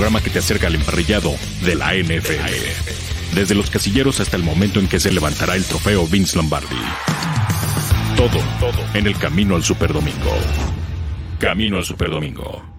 programa que te acerca al emparrillado de la NFL. Desde los casilleros hasta el momento en que se levantará el trofeo Vince Lombardi. Todo, todo en el camino al Superdomingo. Camino al Superdomingo.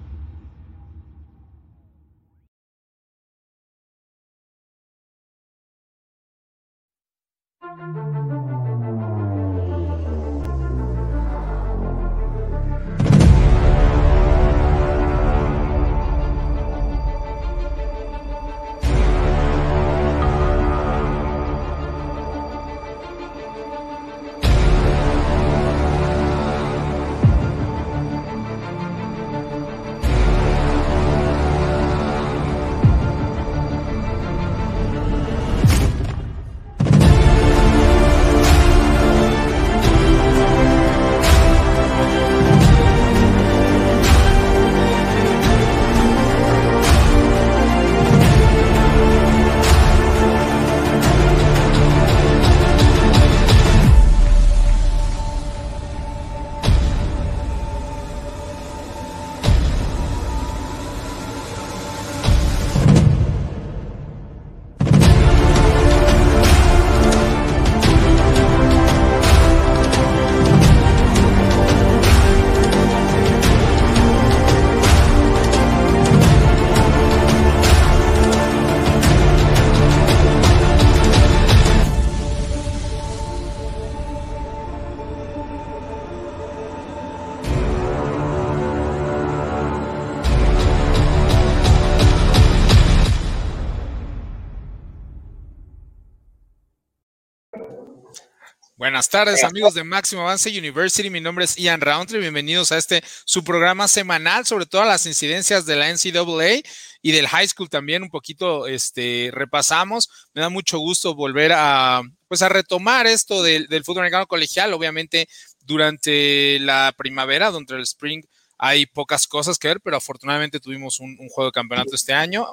Buenas tardes, amigos de Máximo Avance University. Mi nombre es Ian Roundtree. Bienvenidos a este su programa semanal sobre todas las incidencias de la NCAA y del high school también. Un poquito este, repasamos. Me da mucho gusto volver a, pues, a retomar esto del, fútbol americano colegial. Obviamente, durante la primavera, durante el spring, hay pocas cosas que ver, pero afortunadamente tuvimos un, juego de campeonato este año.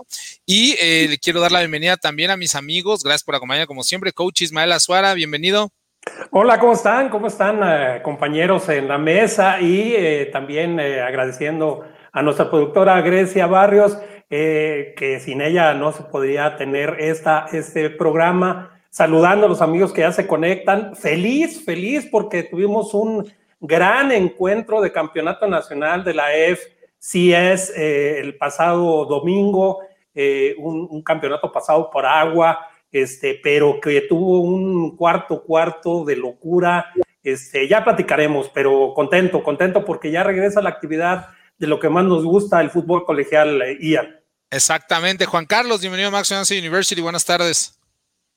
Y eh, le quiero dar la bienvenida también a mis amigos. Gracias por acompañarme, como siempre. Coach Ismael Azuara, bienvenido. Hola, ¿cómo están? ¿Cómo están eh, compañeros en la mesa? Y eh, también eh, agradeciendo a nuestra productora Grecia Barrios, que sin ella no se podría tener esta, este programa. Saludando a los amigos que ya se conectan. Feliz, feliz porque tuvimos un gran encuentro de campeonato nacional de la FCS el pasado domingo, un campeonato pasado por agua este, pero que tuvo un cuarto cuarto de locura. Este, ya platicaremos, pero contento, contento porque ya regresa la actividad de lo que más nos gusta, el fútbol colegial, eh, Ian. Exactamente. Juan Carlos, bienvenido a Max University. Buenas tardes.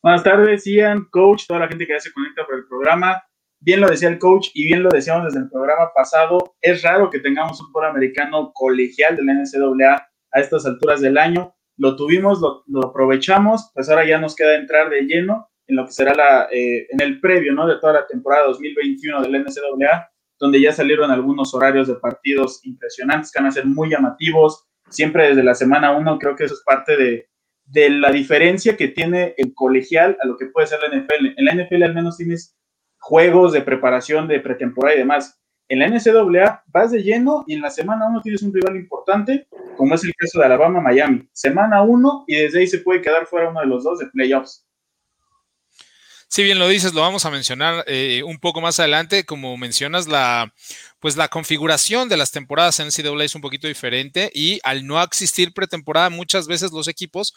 Buenas tardes, Ian, coach, toda la gente que ya se conecta por el programa. Bien lo decía el coach y bien lo decíamos desde el programa pasado. Es raro que tengamos un fútbol americano colegial de la NCAA a estas alturas del año lo tuvimos, lo, aprovechamos, pues ahora ya nos queda entrar de lleno en lo que será la, eh, en el previo, ¿no? De toda la temporada 2021 del NCAA, donde ya salieron algunos horarios de partidos impresionantes que van a ser muy llamativos, siempre desde la semana 1, creo que eso es parte de, de la diferencia que tiene el colegial a lo que puede ser la NFL. En la NFL al menos tienes juegos de preparación de pretemporada y demás. En la NCAA vas de lleno y en la semana 1 tienes un rival importante, como es el caso de Alabama-Miami. Semana 1 y desde ahí se puede quedar fuera uno de los dos de playoffs. Si bien lo dices, lo vamos a mencionar eh, un poco más adelante. Como mencionas, la, pues la configuración de las temporadas en NCAA es un poquito diferente y al no existir pretemporada, muchas veces los equipos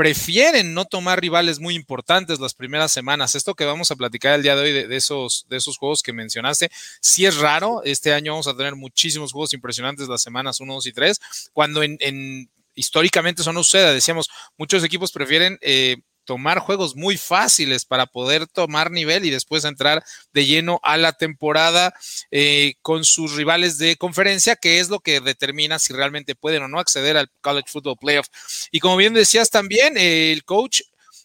prefieren no tomar rivales muy importantes las primeras semanas. Esto que vamos a platicar el día de hoy de, esos, de esos juegos que mencionaste, sí es raro. Este año vamos a tener muchísimos juegos impresionantes las semanas 1, 2 y 3, cuando en, históricamente eso no sucede. Decíamos, muchos equipos prefieren eh, tomar juegos muy fáciles para poder tomar nivel y después entrar de lleno a la temporada eh, con sus rivales de conferencia, que es lo que determina si realmente pueden o no acceder al College Football Playoff. Y como bien decías también, el coach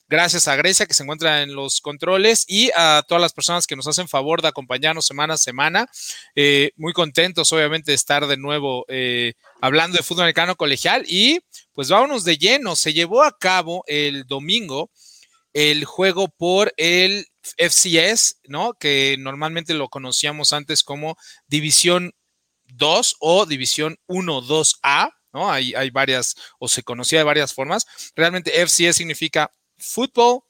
Gracias a Grecia que se encuentra en los controles y a todas las personas que nos hacen favor de acompañarnos semana a semana. Eh, muy contentos, obviamente, de estar de nuevo eh, hablando de fútbol americano colegial y pues vámonos de lleno. Se llevó a cabo el domingo el juego por el FCS, ¿no? Que normalmente lo conocíamos antes como División 2 o División 1-2A, ¿no? Hay, hay varias, o se conocía de varias formas. Realmente FCS significa Football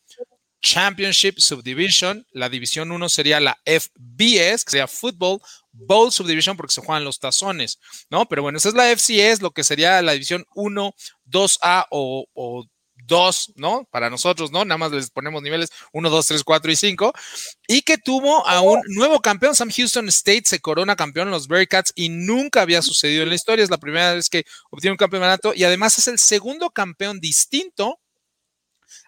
Championship Subdivision. La división 1 sería la FBS, que sería Football Bowl Subdivision, porque se juegan los tazones, ¿no? Pero bueno, esa es la FCS, lo que sería la división 1, 2A o, o 2, ¿no? Para nosotros, ¿no? Nada más les ponemos niveles 1, 2, 3, 4 y 5. Y que tuvo a un nuevo campeón, Sam Houston State se corona campeón en los Bearcats y nunca había sucedido en la historia. Es la primera vez que obtiene un campeonato y además es el segundo campeón distinto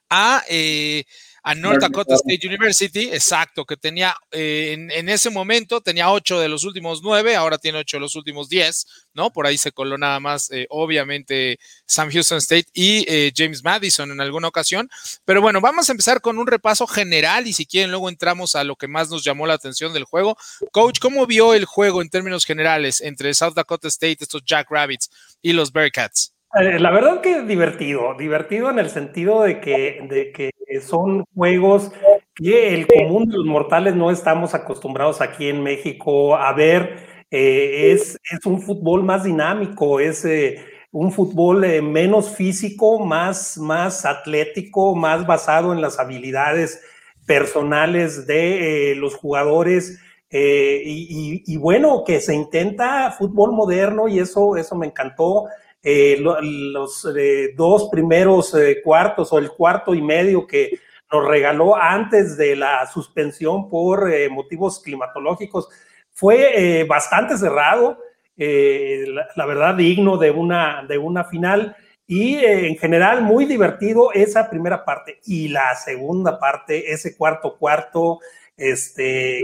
a eh, a North Dakota State University, exacto, que tenía eh, en, ese momento tenía ocho de los últimos nueve, ahora tiene ocho de los últimos diez, ¿no? Por ahí se coló nada más, eh, obviamente, Sam Houston State y eh, James Madison en alguna ocasión. Pero bueno, vamos a empezar con un repaso general y si quieren, luego entramos a lo que más nos llamó la atención del juego. Coach, ¿cómo vio el juego en términos generales entre South Dakota State, estos Jack Rabbits y los Bearcats? Eh, la verdad que es divertido, divertido en el sentido de que, de que son juegos que el común de los mortales no estamos acostumbrados aquí en México a ver. Eh, es, es, un fútbol más dinámico, es eh, un fútbol menos físico, más, más atlético, más basado en las habilidades personales de los jugadores. Y, y, bueno, que se intenta fútbol moderno y eso, eso me encantó. Eh, los eh, dos primeros eh, cuartos o el cuarto y medio que nos regaló antes de la suspensión por motivos climatológicos fue bastante cerrado, la, verdad digno de una, de una final y en general muy divertido esa primera parte. Y la segunda parte, ese cuarto cuarto, este,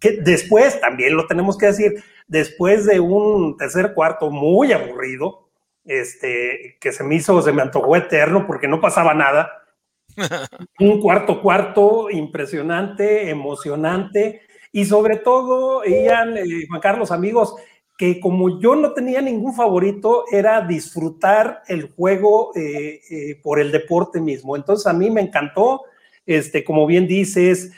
que después, también lo tenemos que decir, después de un tercer cuarto muy aburrido, este, que se me hizo, se me antojó eterno porque no pasaba nada. un cuarto cuarto impresionante, emocionante y sobre todo, Ian, eh, Juan Carlos, amigos, que como yo no tenía ningún favorito, era disfrutar el juego eh, eh, por el deporte mismo. Entonces a mí me encantó, este, como bien dices,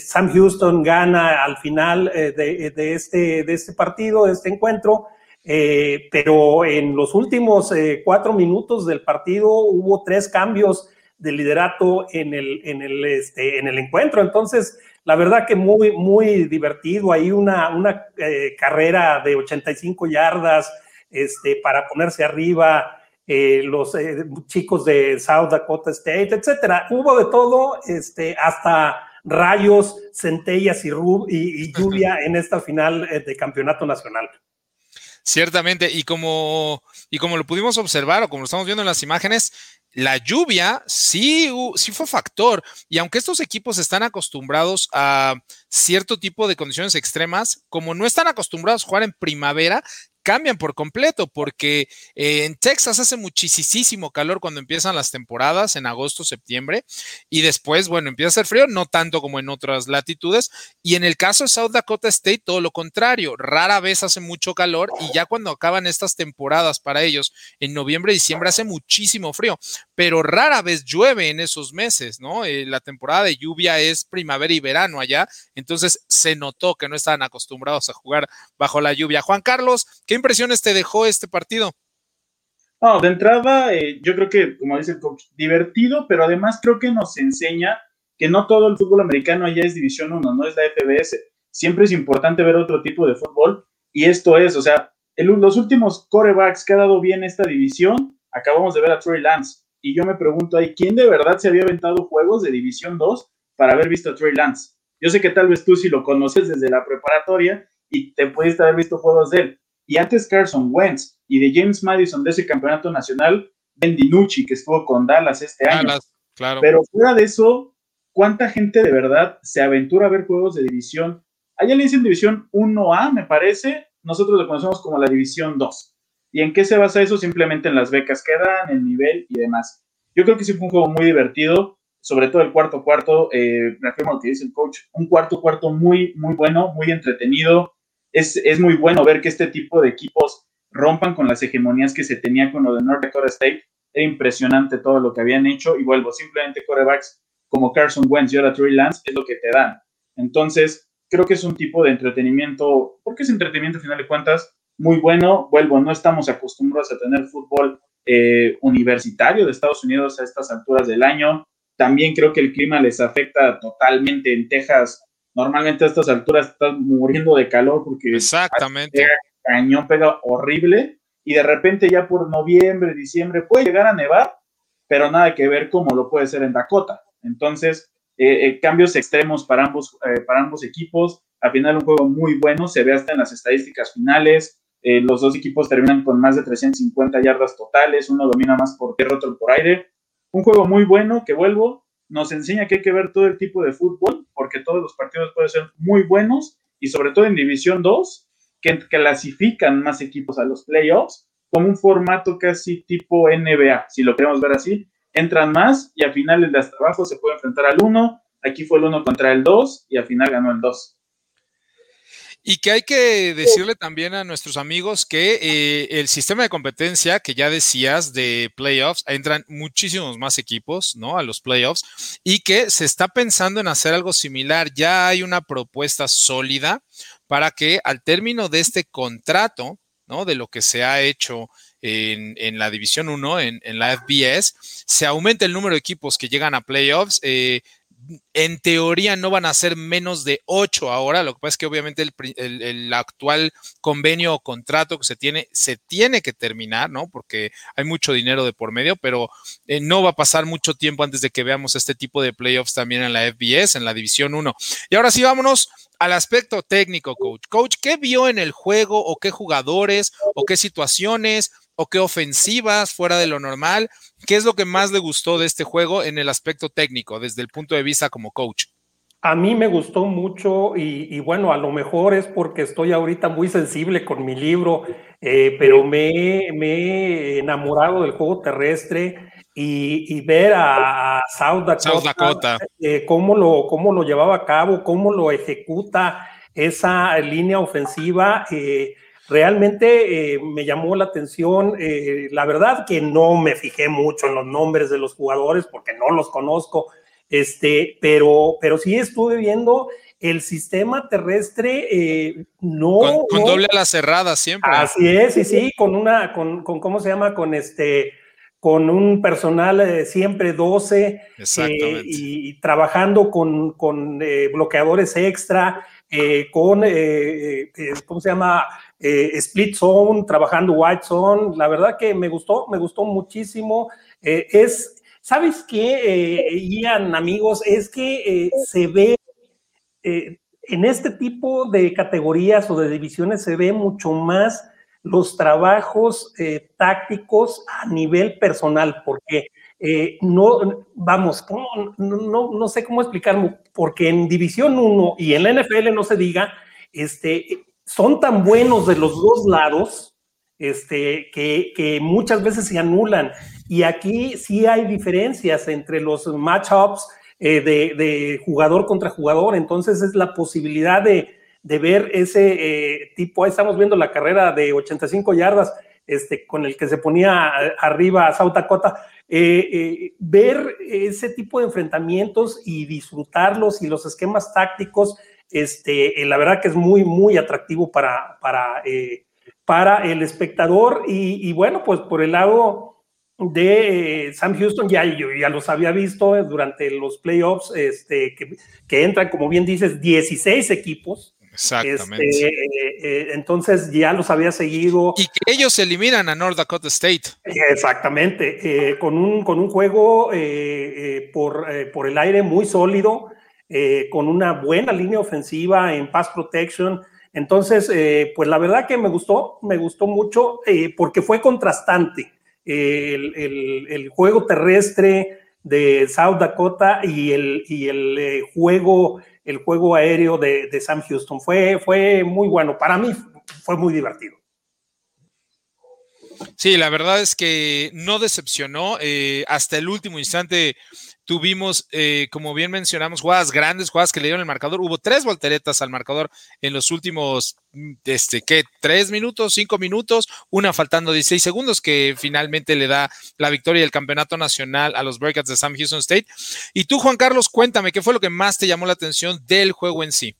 Sam Houston gana al final de, de, este, de este partido, de este encuentro, eh, pero en los últimos eh, cuatro minutos del partido hubo tres cambios de liderato en el, en el, este, en el encuentro. Entonces, la verdad que muy, muy divertido. Hay una, una eh, carrera de 85 yardas este, para ponerse arriba. los chicos de South Dakota State, etcétera. Hubo de todo, este, hasta rayos, centellas y, y lluvia en esta final de campeonato nacional. Ciertamente, y como, y como lo pudimos observar o como lo estamos viendo en las imágenes, la lluvia sí, sí fue factor. Y aunque estos equipos están acostumbrados a cierto tipo de condiciones extremas, como no están acostumbrados a jugar en primavera, cambian por completo porque eh, en Texas hace muchísimo calor cuando empiezan las temporadas, en agosto, septiembre, y después, bueno, empieza a hacer frío, no tanto como en otras latitudes, y en el caso de South Dakota State, todo lo contrario, rara vez hace mucho calor y ya cuando acaban estas temporadas para ellos, en noviembre, diciembre hace muchísimo frío, pero rara vez llueve en esos meses, ¿no? Eh, la temporada de lluvia es primavera y verano allá, entonces se notó que no estaban acostumbrados a jugar bajo la lluvia. Juan Carlos, ¿Qué impresiones te dejó este partido? de entrada, eh, yo creo que, como dice el coach, divertido, pero además creo que nos enseña que no todo el fútbol americano allá es División 1, no es la FBS. Siempre es importante ver otro tipo de fútbol y esto es, o sea, los últimos corebacks que ha dado bien esta división, acabamos de ver a Trey Lance. Y yo me pregunto ahí, ¿quién de verdad se había aventado juegos de División 2 para haber visto a Trey Lance? Yo sé que tal vez tú sí lo conoces desde la preparatoria y te pudiste haber visto juegos de él, y antes Carson Wentz y de James Madison de ese campeonato nacional, Ben DiNucci, que estuvo con Dallas este año. claro. Pero fuera de eso, ¿cuánta gente de verdad se aventura a ver juegos de división? Allá le dicen división 1A, me parece. Nosotros lo conocemos como la división 2. ¿Y en qué se basa eso? Simplemente en las becas que dan, el nivel y demás. Yo creo que sí fue un juego muy divertido, sobre todo el cuarto cuarto, eh, reafirmo lo que dice el coach, un cuarto cuarto muy, muy bueno, muy entretenido, es, muy bueno ver que este tipo de equipos rompan con las hegemonías que se tenía con lo de North Dakota State. Era impresionante todo lo que habían hecho y vuelvo, simplemente corebacks como Carson Wentz y ahora Trey Lance es lo que te dan. Entonces, creo que es un tipo de entretenimiento, porque es entretenimiento a final de cuentas, muy bueno. Vuelvo, no estamos acostumbrados a tener fútbol eh, universitario de Estados Unidos a estas alturas del año. También creo que el clima les afecta totalmente. En Texas, normalmente a estas alturas están muriendo de calor porque Exactamente. cañón pega horrible y de repente ya por noviembre, diciembre puede llegar a nevar, pero nada que ver como lo puede ser en Dakota. Entonces, eh, eh, cambios extremos para ambos, para ambos equipos. Al final un juego muy bueno, se ve hasta en las estadísticas finales. Eh, los dos equipos terminan con más de 350 yardas totales, uno domina más por tierra, otro por aire. Un juego muy bueno que vuelvo, nos enseña que hay que ver todo el tipo de fútbol, porque todos los partidos pueden ser muy buenos y sobre todo en División 2, que clasifican más equipos a los playoffs, como un formato casi tipo NBA, si lo queremos ver así. Entran más y al final el de hasta abajo se puede enfrentar al 1. Aquí fue el 1 contra el 2 y al final ganó el 2. Y que hay que decirle también a nuestros amigos que eh, el sistema de competencia que ya decías de playoffs, entran muchísimos más equipos, ¿no? A los playoffs y que se está pensando en hacer algo similar. Ya hay una propuesta sólida para que al término de este contrato, ¿no? De lo que se ha hecho en, la División 1, en, la FBS, se aumente el número de equipos que llegan a playoffs. Eh, en teoría no van a ser menos de ocho ahora. Lo que pasa es que obviamente el, actual convenio o contrato que se tiene se tiene que terminar, ¿no? Porque hay mucho dinero de por medio, pero eh, no va a pasar mucho tiempo antes de que veamos este tipo de playoffs también en la FBS, en la División 1. Y ahora sí, vámonos al aspecto técnico, coach. Coach, ¿qué vio en el juego o qué jugadores o qué situaciones o qué ofensivas fuera de lo normal? ¿Qué es lo que más le gustó de este juego en el aspecto técnico, desde el punto de vista como coach? A mí me gustó mucho y, bueno, a lo mejor es porque estoy ahorita muy sensible con mi libro, eh, pero me, he enamorado del juego terrestre y, ver a, South Dakota, eh, cómo, lo, cómo lo llevaba a cabo, cómo lo ejecuta esa línea ofensiva. Eh, realmente eh, me llamó la atención. Eh, la verdad que no me fijé mucho en los nombres de los jugadores porque no los conozco, este, pero, pero sí estuve viendo el sistema terrestre eh, no con, doble a la cerrada siempre. Así es, sí, sí, con una, con, con cómo se llama, con este, con un personal siempre 12 y, trabajando con, con bloqueadores extra, con, ¿cómo se llama? Eh, split Zone, trabajando White Zone. La verdad que me gustó, me gustó muchísimo. Eh, es, ¿sabes qué, eh, Ian, amigos? Es que se ve en este tipo de categorías o de divisiones se ve mucho más los trabajos tácticos a nivel personal, porque no, vamos, no, no, sé cómo explicarlo, porque en División 1 y en la NFL no se diga, este, son tan buenos de los dos lados este, que, muchas veces se anulan. Y aquí sí hay diferencias entre los matchups eh, de, jugador contra jugador. Entonces es la posibilidad de, ver ese eh, tipo. Ahí estamos viendo la carrera de 85 yardas este, con el que se ponía arriba a South Dakota. Eh, ver ese tipo de enfrentamientos y disfrutarlos y los esquemas tácticos este, eh, la verdad que es muy, muy atractivo para, para, eh, para el espectador. Y, bueno, pues por el lado de eh, Sam Houston, ya, yo ya los había visto durante los playoffs, este, que, que entran, como bien dices, 16 equipos. Exactamente. Este, entonces ya los había seguido. Y que ellos eliminan a North Dakota State. Exactamente, con, un, con un juego por, por el aire muy sólido. Eh, con una buena línea ofensiva en pass protection. Entonces, eh, pues la verdad que me gustó, me gustó mucho eh, porque fue contrastante el, juego terrestre de South Dakota y el, y el juego el juego aéreo de, de, Sam Houston. Fue, fue muy bueno. Para mí fue muy divertido. Sí, la verdad es que no decepcionó. hasta el último instante Tuvimos, eh, como bien mencionamos, jugadas grandes, jugadas que le dieron el marcador. Hubo tres volteretas al marcador en los últimos, mm, este, ¿qué? Tres minutos, cinco minutos, una faltando 16 segundos, que finalmente le da la victoria del campeonato nacional a los Breakouts de Sam Houston State. Y tú, Juan Carlos, cuéntame, ¿qué fue lo que más te llamó la atención del juego en sí?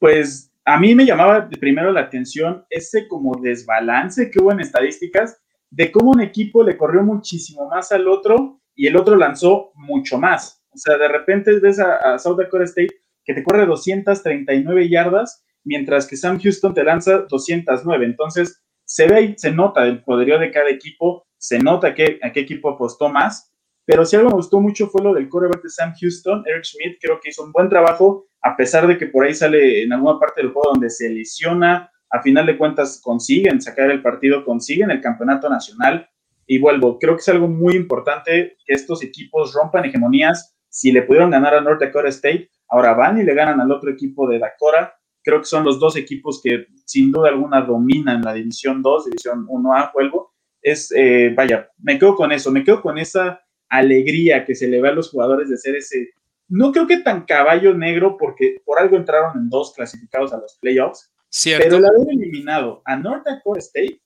Pues a mí me llamaba primero la atención ese como desbalance que hubo en estadísticas de cómo un equipo le corrió muchísimo más al otro y el otro lanzó mucho más. O sea, de repente ves a, South Dakota State que te corre 239 yardas, mientras que Sam Houston te lanza 209. Entonces, se ve y se nota el poderío de cada equipo, se nota que, a qué equipo apostó más, pero si algo me gustó mucho fue lo del coreback de Sam Houston, Eric Schmidt, creo que hizo un buen trabajo, a pesar de que por ahí sale en alguna parte del juego donde se lesiona, a final de cuentas consiguen sacar el partido, consiguen el campeonato nacional. Y vuelvo, creo que es algo muy importante que estos equipos rompan hegemonías. Si le pudieron ganar a North Dakota State, ahora van y le ganan al otro equipo de Dakota. Creo que son los dos equipos que sin duda alguna dominan la División 2, División 1A, vuelvo. Es, eh, vaya, me quedo con eso, me quedo con esa alegría que se le ve a los jugadores de ser ese, no creo que tan caballo negro, porque por algo entraron en dos clasificados a los playoffs, pero el haber eliminado a North Dakota State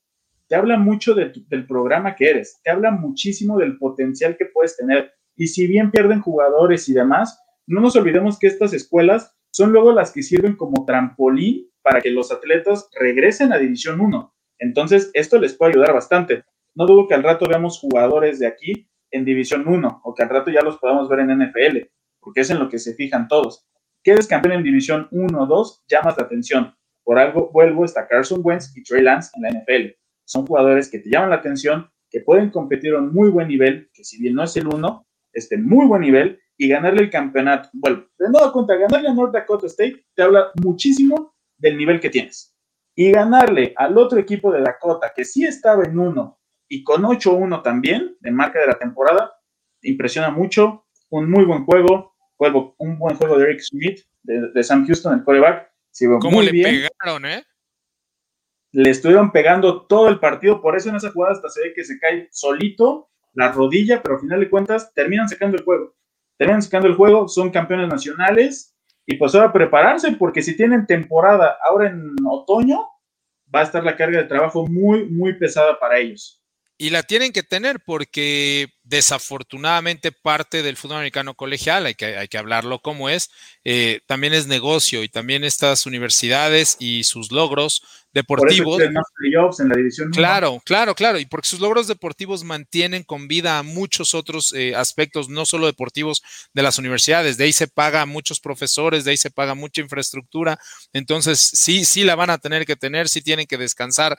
te habla mucho del programa que eres, te habla muchísimo del potencial que puedes tener. Y si bien pierden jugadores y demás, no nos olvidemos que estas escuelas son luego las que sirven como trampolín para que los atletas regresen a División 1. Entonces, esto les puede ayudar bastante. No dudo que al rato veamos jugadores de aquí en División 1 o que al rato ya los podamos ver en NFL, porque es en lo que se fijan todos. Quedes campeón en División 1 o 2, llamas la atención. Por algo vuelvo, está Carson Wentz y Trey Lance en la NFL. Son jugadores que te llaman la atención, que pueden competir a un muy buen nivel, que si bien no es el uno, es de muy buen nivel y ganarle el campeonato. Bueno, de nuevo cuenta, ganarle a North Dakota State te habla muchísimo del nivel que tienes. Y ganarle al otro equipo de Dakota, que sí estaba en uno y con 8-1 también, de marca de la temporada, impresiona mucho. Un muy buen juego, juego un buen juego de Eric Smith, de, de Sam Houston, el coreback ¿Cómo le pegaron, eh? Le estuvieron pegando todo el partido, por eso en esa jugada hasta se ve que se cae solito la rodilla, pero al final de cuentas terminan sacando el juego. Terminan sacando el juego, son campeones nacionales y pues ahora prepararse porque si tienen temporada ahora en otoño, va a estar la carga de trabajo muy, muy pesada para ellos. Y la tienen que tener porque desafortunadamente parte del fútbol americano colegial, hay que, hay que hablarlo como es, eh, también es negocio y también estas universidades y sus logros deportivos. en la división claro, claro, claro. Y porque sus logros deportivos mantienen con vida a muchos otros eh, aspectos, no solo deportivos de las universidades. De ahí se paga a muchos profesores, de ahí se paga mucha infraestructura. Entonces, sí, sí la van a tener que tener, sí tienen que descansar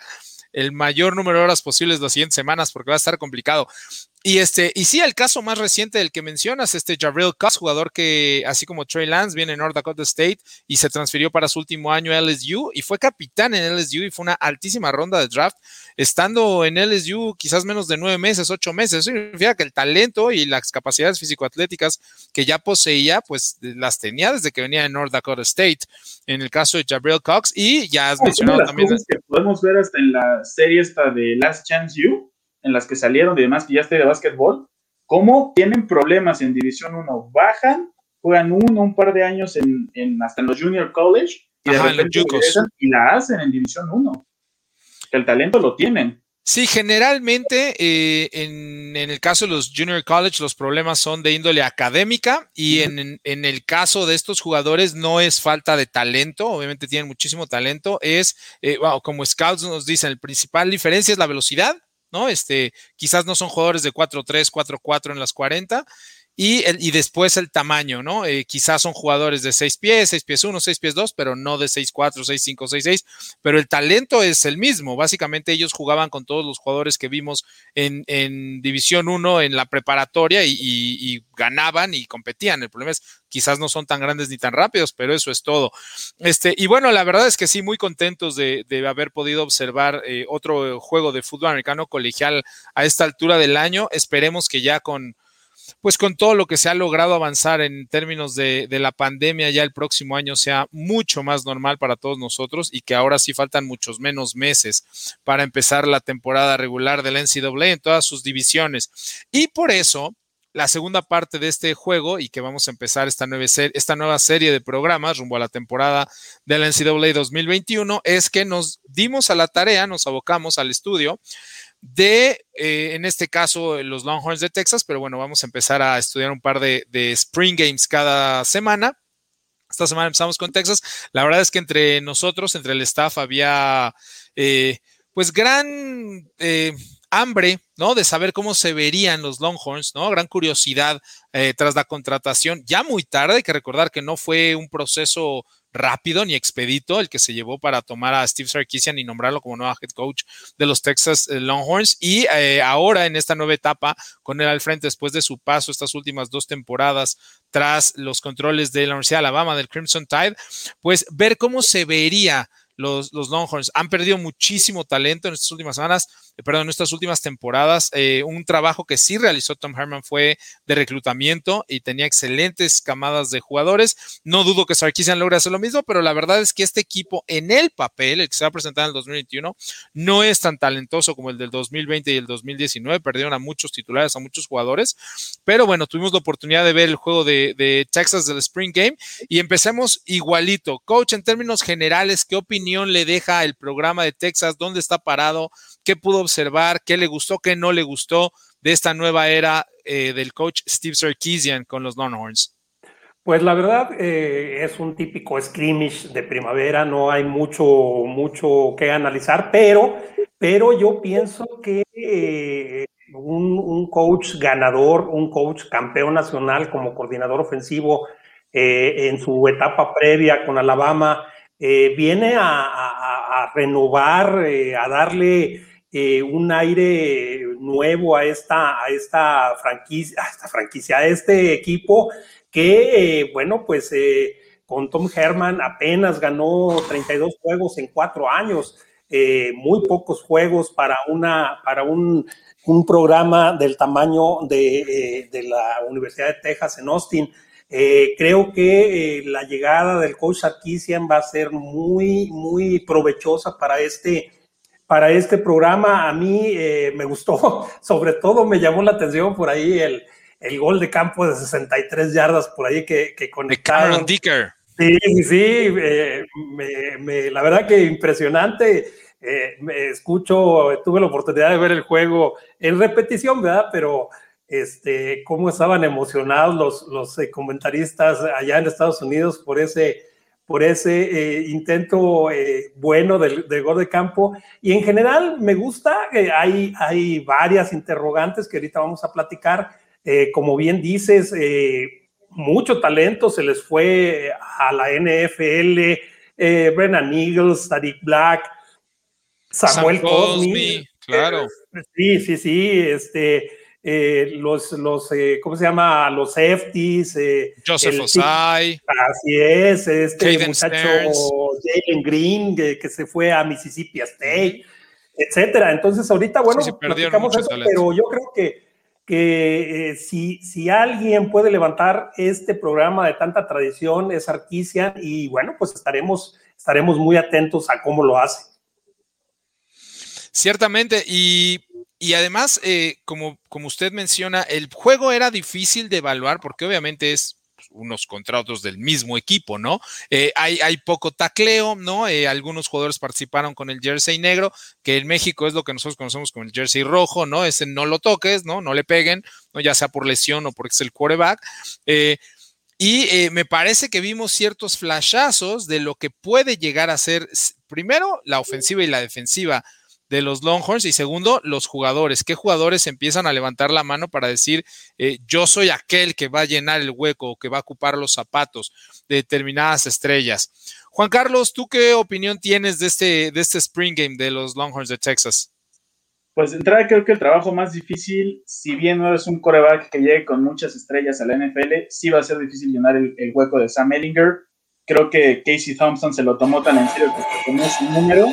el mayor número de horas posibles las siguientes semanas porque va a estar complicado. Y este, y sí, el caso más reciente del que mencionas, este Jabril Cox, jugador que, así como Trey Lance, viene en North Dakota State y se transfirió para su último año a LSU y fue capitán en LSU y fue una altísima ronda de draft, estando en LSU quizás menos de nueve meses, ocho meses. Eso significa que el talento y las capacidades físico-atléticas que ya poseía, pues las tenía desde que venía de North Dakota State. En el caso de Jabril Cox, y ya has mencionado también. que podemos ver hasta en la serie esta de Last Chance You en las que salieron y demás, que ya esté de básquetbol, cómo tienen problemas en División 1, bajan, juegan uno, un par de años en, hasta en los Junior College y, y la hacen en División 1. Que el talento lo tienen. Sí, generalmente eh, en, el caso de los Junior College los problemas son de índole académica y en, el caso de estos jugadores no es falta de talento, obviamente tienen muchísimo talento, es, eh, como Scouts nos dicen, la principal diferencia es la velocidad ¿no? Este, quizás no son jugadores de 4-3, 4-4 en las 40. Y, el, y después el tamaño, ¿no? Eh, quizás son jugadores de 6 pies, 6 pies 1, 6 pies 2, pero no de 6, 4, 6, 5, 6, 6. Pero el talento es el mismo. Básicamente ellos jugaban con todos los jugadores que vimos en, en División 1 en la preparatoria y, ganaban y competían. El problema es quizás no son tan grandes ni tan rápidos, pero eso es todo. Este, y bueno, la verdad es que sí, muy contentos de, haber podido observar eh, otro juego de fútbol americano colegial a esta altura del año. Esperemos que ya con, pues con todo lo que se ha logrado avanzar en términos de, la pandemia, ya el próximo año sea mucho más normal para todos nosotros y que ahora sí faltan muchos menos meses para empezar la temporada regular del NCAA en todas sus divisiones. Y por eso, la segunda parte de este juego y que vamos a empezar esta nueva, esta nueva serie de programas rumbo a la temporada del NCAA 2021 es que nos dimos a la tarea, nos abocamos al estudio de, eh, en este caso, los Longhorns de Texas, pero bueno, vamos a empezar a estudiar un par de, Spring Games cada semana esta semana empezamos con Texas. La verdad es que entre nosotros, entre el staff, había eh, pues gran eh, hambre, ¿no? De saber cómo se verían los Longhorns, ¿no? Gran curiosidad eh, tras la contratación. Ya muy tarde, hay que recordar que no fue un proceso rápido ni expedito el que se llevó para tomar a Steve Sarkisian y nombrarlo como nuevo head coach de los Texas eh, Longhorns. Y eh, ahora en esta nueva etapa, con él al frente después de su paso estas últimas dos temporadas tras los controles de la Universidad de Alabama del Crimson Tide, pues ver cómo se vería los, los Longhorns. Han perdido muchísimo talento en estas últimas semanas eh, perdón, en estas últimas temporadas. Eh, un trabajo que sí realizó Tom Herman fue de reclutamiento y tenía excelentes camadas de jugadores. No dudo que Sarkisian logre hacer lo mismo, pero la verdad es que este equipo en el papel, el que se va a presentar en el 2021, no es tan talentoso como el del 2020 y el 2019. Perdieron a muchos titulares, a muchos jugadores. Pero bueno, tuvimos la oportunidad de ver el juego de, de Texas del Spring Game y empecemos igualito. Coach, en términos generales, ¿qué opinión le deja el programa de Texas? ¿Dónde está parado? qué pudo observar, qué le gustó, qué no le gustó de esta nueva era eh, del coach Steve Sarkisian con los Longhorns. Pues la verdad eh, es un típico scrimmage de primavera, no hay mucho, mucho que analizar, pero, pero yo pienso que eh, un, un, coach ganador, un coach campeón nacional como coordinador ofensivo en su etapa previa con Alabama, viene a, renovar, a darle eh, un aire nuevo a esta, a esta franquicia, a esta franquicia, a este equipo que, eh, bueno, pues eh, con Tom Herman apenas ganó 32 juegos en cuatro años, muy pocos juegos para, una, para un, programa del tamaño de, la Universidad de Texas en Austin. Creo que la llegada del coach Sarkisian va a ser muy, muy provechosa para este, para este programa. A mí eh, me gustó, sobre todo me llamó la atención por ahí el, el gol de campo de 63 yardas por ahí que, que conectaron. Dicker. Sí, sí, sí, eh, me, la verdad que impresionante. Eh, me escucho, tuve la oportunidad de ver el juego en repetición, ¿verdad? Pero este, cómo estaban emocionados los, los comentaristas allá en Estados Unidos por ese, por ese eh, intento eh, bueno del, gol de campo. Y en general me gusta, hay, hay varias interrogantes que ahorita vamos a platicar. Eh, como bien dices, mucho talento se les fue a la NFL, Brennan Eagles, Tariq Black, Samuel Cosme. Claro. sí, sí, sí. Este, eh, los, los eh, ¿cómo se llama? Los safeties. Eh, Joseph Osai. Así es, este muchacho Jalen Green que, se fue a Mississippi State, etcétera. Entonces, ahorita, bueno, sí, eso, pero yo creo que, que si, si alguien puede levantar este programa de tanta tradición es Arquisia y bueno, pues estaremos, estaremos muy atentos a cómo lo hace. Ciertamente, y y además, eh, como, como usted menciona, el juego era difícil de evaluar porque obviamente es unos contra otros del mismo equipo, ¿no? Eh, hay, hay, poco tacleo, ¿no? Eh, algunos jugadores participaron con el jersey negro, que en México es lo que nosotros conocemos como el jersey rojo, ¿no? Ese no lo toques, ¿no? No le peguen, ¿no? Ya sea por lesión o porque es el quarterback. y me parece que vimos ciertos flashazos de lo que puede llegar a ser, primero, la ofensiva y la defensiva de los Longhorns y segundo, los jugadores. ¿Qué jugadores empiezan a levantar la mano para decir eh, yo soy aquel que va a llenar el hueco o que va a ocupar los zapatos de determinadas estrellas? Juan Carlos, ¿tú qué opinión tienes de este, de este Spring Game de los Longhorns de Texas? Pues de entrada creo que el trabajo más difícil, si bien no es un coreback que llegue con muchas estrellas a la NFL, sí va a ser difícil llenar el, hueco de Sam Ellinger. Creo que Casey Thompson se lo tomó tan en serio que tomó su número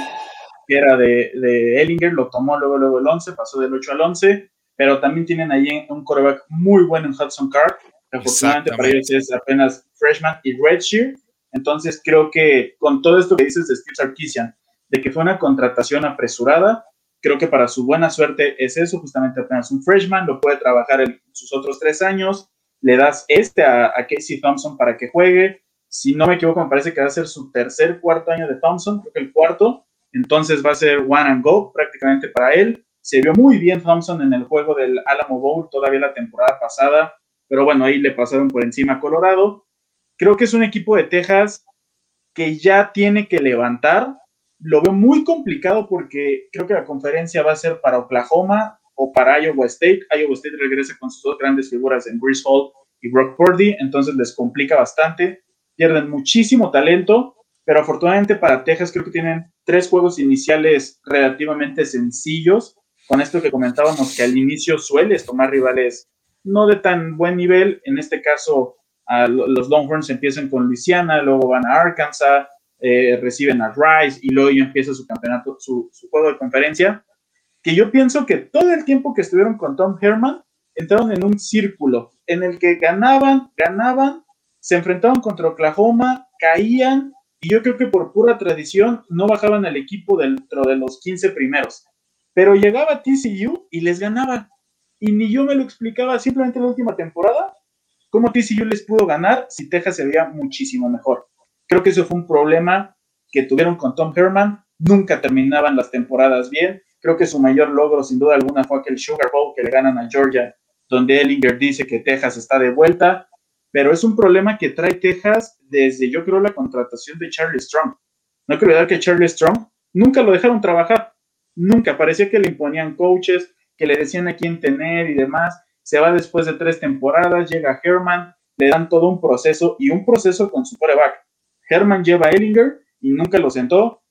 era de, de Ellinger, lo tomó luego, luego el 11, pasó del 8 al 11, pero también tienen ahí un coreback muy bueno en Hudson Card, afortunadamente para ellos es apenas freshman y redshirt, entonces creo que con todo esto que dices de Steve Sarkisian, de que fue una contratación apresurada, creo que para su buena suerte es eso, justamente apenas un freshman, lo puede trabajar en sus otros tres años, le das este a, a Casey Thompson para que juegue, si no me equivoco, me parece que va a ser su tercer, cuarto año de Thompson, creo que el cuarto, entonces va a ser one and go prácticamente para él. Se vio muy bien Thompson en el juego del Alamo Bowl todavía la temporada pasada, pero bueno, ahí le pasaron por encima a Colorado. creo que es un equipo de Texas que ya tiene que levantar. Lo veo muy complicado porque creo que la conferencia va a ser para Oklahoma o para Iowa State. Iowa State regresa con sus dos grandes figuras en Bruce Hall y Brock Purdy, entonces les complica bastante. Pierden muchísimo talento, pero afortunadamente para Texas creo que tienen tres juegos iniciales relativamente sencillos. Con esto que comentábamos que al inicio sueles tomar rivales no de tan buen nivel, en este caso los Longhorns empiezan con Louisiana, luego van a Arkansas, eh, reciben a Rice y luego ya empieza su campeonato, su, juego de conferencia, que yo pienso que todo el tiempo que estuvieron con Tom Herman, entraron en un círculo en el que ganaban, ganaban, se enfrentaban contra Oklahoma, caían, y yo creo que por pura tradición no bajaban al equipo dentro de los 15 primeros. Pero llegaba TCU y les ganaba. Y ni yo me lo explicaba simplemente en la última temporada ¿Cómo TCU les pudo ganar si Texas se veía muchísimo mejor? Creo que eso fue un problema que tuvieron con Tom Herman. Nunca terminaban las temporadas bien. Creo que su mayor logro, sin duda alguna, fue aquel Sugar Bowl que le ganan a Georgia, donde Ellinger dice que Texas está de vuelta. Pero es un problema que trae Texas desde, yo creo, la contratación de Charlie Strong. No quiero olvidar que Charlie Strong nunca lo dejaron trabajar. Nunca. Parecía que le imponían coaches, que le decían a quién tener y demás se va después de tres temporadas, llega Herman, le dan todo un proceso y un proceso con su coreback. Herman lleva a Ellinger y nunca lo sentó,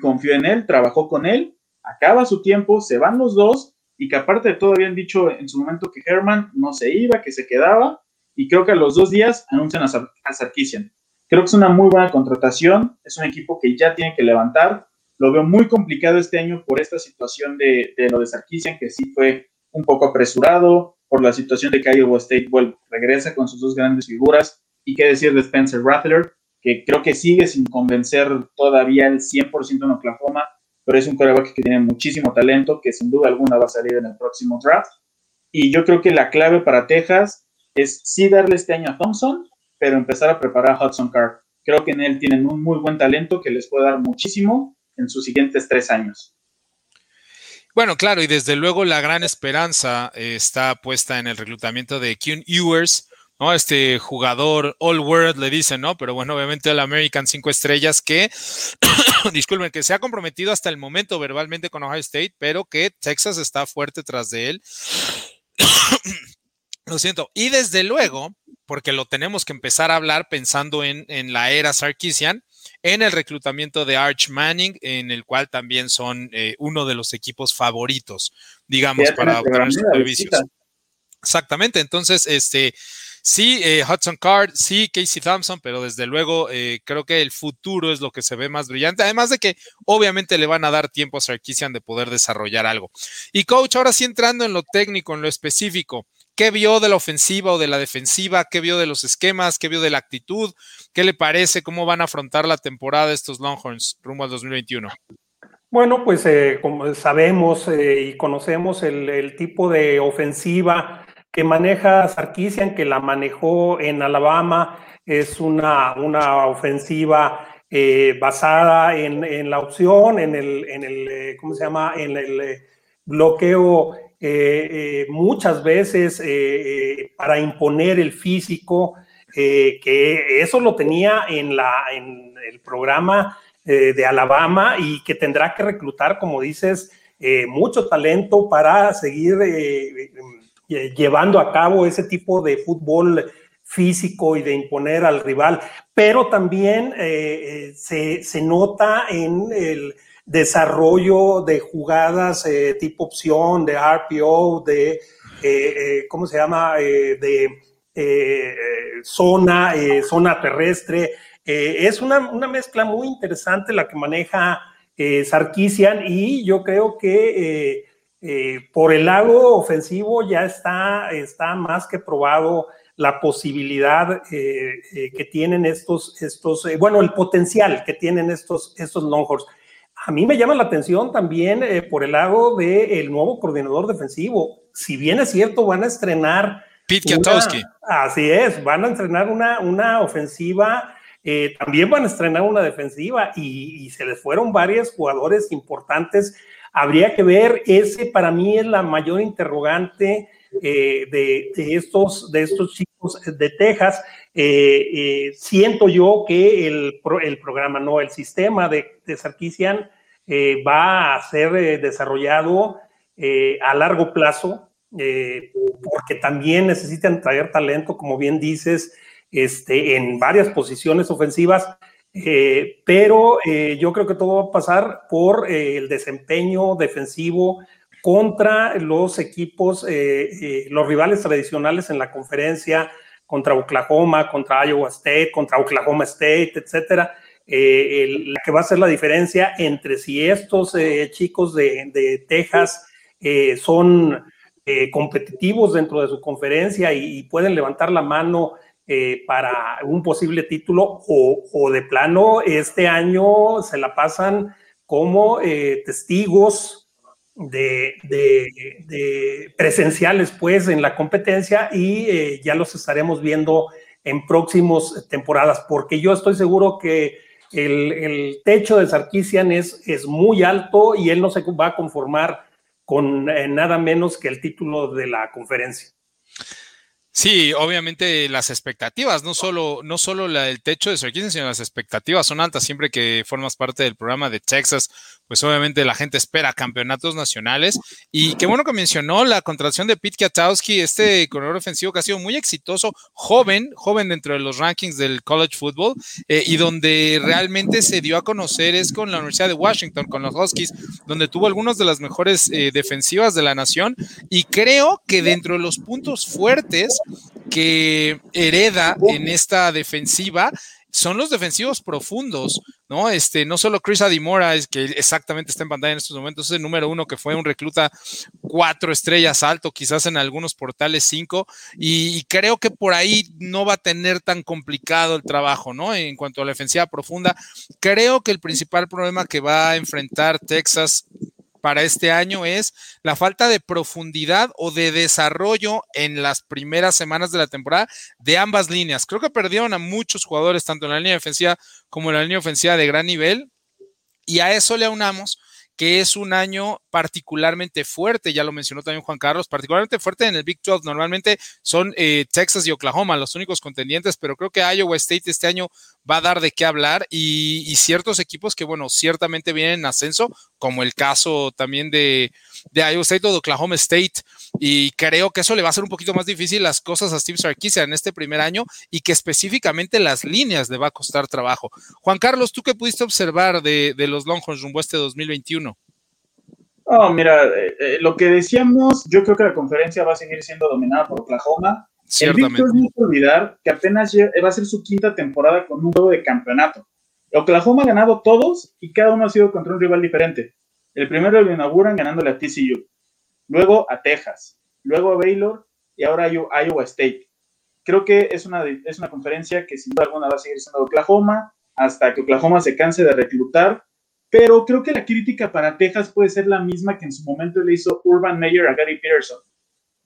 confió en él, trabajó con él, acaba su tiempo, se van los dos y que aparte de todo habían dicho en su momento que Herman no se iba, que se quedaba y creo que a los dos días anuncian a, Sarkisian. Creo que es una muy buena contratación, es un equipo que ya tiene que levantar, lo veo muy complicado este año por esta situación de, de lo de Sarkisian, que sí fue un poco apresurado, por la situación de que Iowa State vuelve, regresa con sus dos grandes figuras. Y qué decir de Spencer Rattler, que creo que sigue sin convencer todavía el 100% en Oklahoma, pero es un quarterback que tiene muchísimo talento, que sin duda alguna va a salir en el próximo draft. Y yo creo que la clave para Texas es sí darle este año a Thompson, pero empezar a preparar a Hudson Card. Creo que en él tienen un muy buen talento que les puede dar muchísimo en sus siguientes tres años. Bueno, claro, y desde luego la gran esperanza eh, está puesta en el reclutamiento de Kuhn Ewers, ¿no? Este jugador all world le dicen, ¿no? Pero bueno, obviamente el American cinco estrellas que, disculpen, que se ha comprometido hasta el momento verbalmente con Ohio State, pero que Texas está fuerte tras de él. Lo siento. Y desde luego, porque lo tenemos que empezar a hablar pensando en, en la era Sarkisian, en el reclutamiento de Arch Manning, en el cual también son eh, uno de los equipos favoritos, digamos, para obtener sus servicios. Exactamente, entonces, este, sí, eh, Hudson Card, sí, Casey Thompson, pero desde luego eh, creo que el futuro es lo que se ve más brillante, además de que obviamente le van a dar tiempo a Sarkisian de poder desarrollar algo. Y coach, ahora sí entrando en lo técnico, en lo específico, ¿Qué vio de la ofensiva o de la defensiva? ¿Qué vio de los esquemas? ¿Qué vio de la actitud? ¿Qué le parece? ¿Cómo van a afrontar la temporada estos Longhorns rumbo al 2021? Bueno, pues eh, como sabemos eh, y conocemos el, tipo de ofensiva que maneja Sarkisian, que la manejó en Alabama, es una, una ofensiva eh, basada en, la opción, en el, en el, ¿cómo se llama? En el bloqueo eh, eh, muchas veces eh, para imponer el físico, que eso lo tenía en, la, en el programa de Alabama y que tendrá que reclutar, como dices, mucho talento para seguir llevando a cabo ese tipo de fútbol físico y de imponer al rival, pero también se, se, nota en el desarrollo de jugadas eh, tipo opción, de RPO, de, eh, eh, ¿cómo se llama? de zona, zona terrestre. es una, mezcla muy interesante la que maneja Sarkisian y yo creo que por el lado ofensivo ya está, está más que probado la posibilidad que tienen estos, estos bueno, el potencial que tienen estos, estos Longhorns. A mí me llama la atención también eh, por el lado del nuevo coordinador defensivo. Si bien es cierto, van a estrenar. Pete Así es, van a estrenar una, una ofensiva. Eh, también van a estrenar una defensiva y, se les fueron varios jugadores importantes. Habría que ver, ese para mí es la mayor interrogante eh, de, estos, de estos chicos de Texas, eh, siento yo que el, el, programa, no, el sistema de, de Sarkisian va a ser desarrollado a largo plazo, porque también necesitan traer talento, como bien dices, este, en varias posiciones ofensivas, eh, pero eh, yo creo que todo va a pasar por eh, el desempeño defensivo contra los equipos, los rivales tradicionales en la conferencia, contra Oklahoma, contra Iowa State, contra Oklahoma State, etcétera. La que va a ser la diferencia entre si estos chicos de, de Texas son competitivos dentro de su conferencia y, pueden levantar la mano eh, para un posible título o, de plano este año se la pasan como eh, testigos de, presenciales pues en la competencia y eh, ya los estaremos viendo en próximas temporadas porque yo estoy seguro que el, techo de Sarkisian es, es muy alto y él no se va a conformar con nada menos que el título de la conferencia. Sí, obviamente las expectativas, no solo, no solo la del techo de Sarkisian, sino las expectativas son altas. Siempre que formas parte del programa de Texas, pues obviamente la gente espera campeonatos nacionales. Y qué bueno que mencionó la contratación de Pete Katowski, este corredor ofensivo que ha sido muy exitoso, joven, joven dentro de los rankings del college football, eh, y donde realmente se dio a conocer es con la Universidad de Washington, con los Huskies, donde tuvo algunas de las mejores eh, defensivas de la nación. Y creo que dentro de los puntos fuertes que hereda en esta defensiva son los defensivos profundos, ¿no? Este, no solo Chris Adimora, es que exactamente está en pantalla en estos momentos, es el número uno que fue un recluta cuatro estrellas alto, quizás en algunos portales cinco, y, creo que por ahí no va a tener tan complicado el trabajo, ¿no? En cuanto a la defensiva profunda, creo que el principal problema que va a enfrentar Texas para este año es la falta de profundidad o de desarrollo en las primeras semanas de la temporada de ambas líneas. Creo que perdieron a muchos jugadores, tanto en la línea defensiva como en la línea ofensiva de gran nivel, y a eso le aunamos que es un año particularmente fuerte, ya lo mencionó también Juan Carlos, particularmente fuerte en el Big 12. Normalmente son eh, Texas y Oklahoma los únicos contendientes, pero creo que Iowa State este año va a dar de qué hablar y, ciertos equipos que, bueno, ciertamente vienen en ascenso, como el caso también de, de Iowa State o de Oklahoma State. Y creo que eso le va a hacer un poquito más difícil las cosas a Steve Sarkisian en este primer año y que específicamente las líneas le va a costar trabajo. Juan Carlos, ¿tú qué pudiste observar de, los Longhorns rumbo este 2021? Oh, mira, eh, eh, lo que decíamos, yo creo que la conferencia va a seguir siendo dominada por Oklahoma. Ciertamente. El no olvidar que apenas va a ser su quinta temporada con un juego de campeonato. Oklahoma ha ganado todos y cada uno ha sido contra un rival diferente. El primero lo inauguran ganándole a TCU, luego a Texas, luego a Baylor y ahora a Iowa State. Creo que es una, es una conferencia que sin duda alguna va a seguir siendo Oklahoma hasta que Oklahoma se canse de reclutar, pero creo que la crítica para Texas puede ser la misma que en su momento le hizo Urban Meyer a Gary Peterson.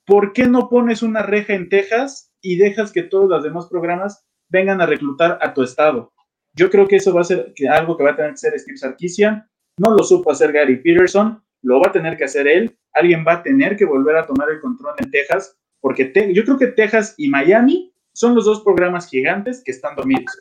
¿Por qué no pones una reja en Texas y dejas que todos los demás programas vengan a reclutar a tu estado? Yo creo que eso va a ser algo que va a tener que ser Steve Sarkisian no lo supo hacer Gary Peterson, lo va a tener que hacer él. Alguien va a tener que volver a tomar el control en Texas, porque yo creo que Texas y Miami son los dos programas gigantes que están dormidos.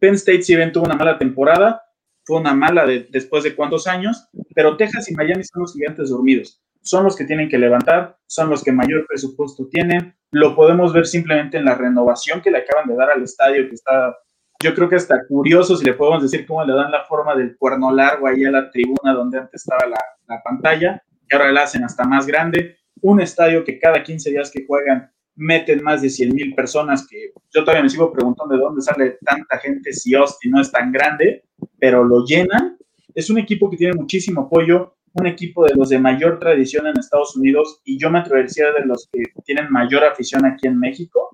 Penn State, si bien tuvo una mala temporada, fue una mala después de cuántos años, pero Texas y Miami son los gigantes dormidos. Son los que tienen que levantar, son los que mayor presupuesto tienen. Lo podemos ver simplemente en la renovación que le acaban de dar al estadio que está yo creo que está curioso si le podemos decir cómo le dan la forma del cuerno largo ahí a la tribuna donde antes estaba la, pantalla, y ahora la hacen hasta más grande. Un estadio que cada 15 días que juegan meten más de 100 mil personas, que yo todavía me sigo preguntando de dónde sale tanta gente si Austin no es tan grande, pero lo llenan. Es un equipo que tiene muchísimo apoyo, un equipo de los de mayor tradición en Estados Unidos y yo me atrevería de los que tienen mayor afición aquí en México.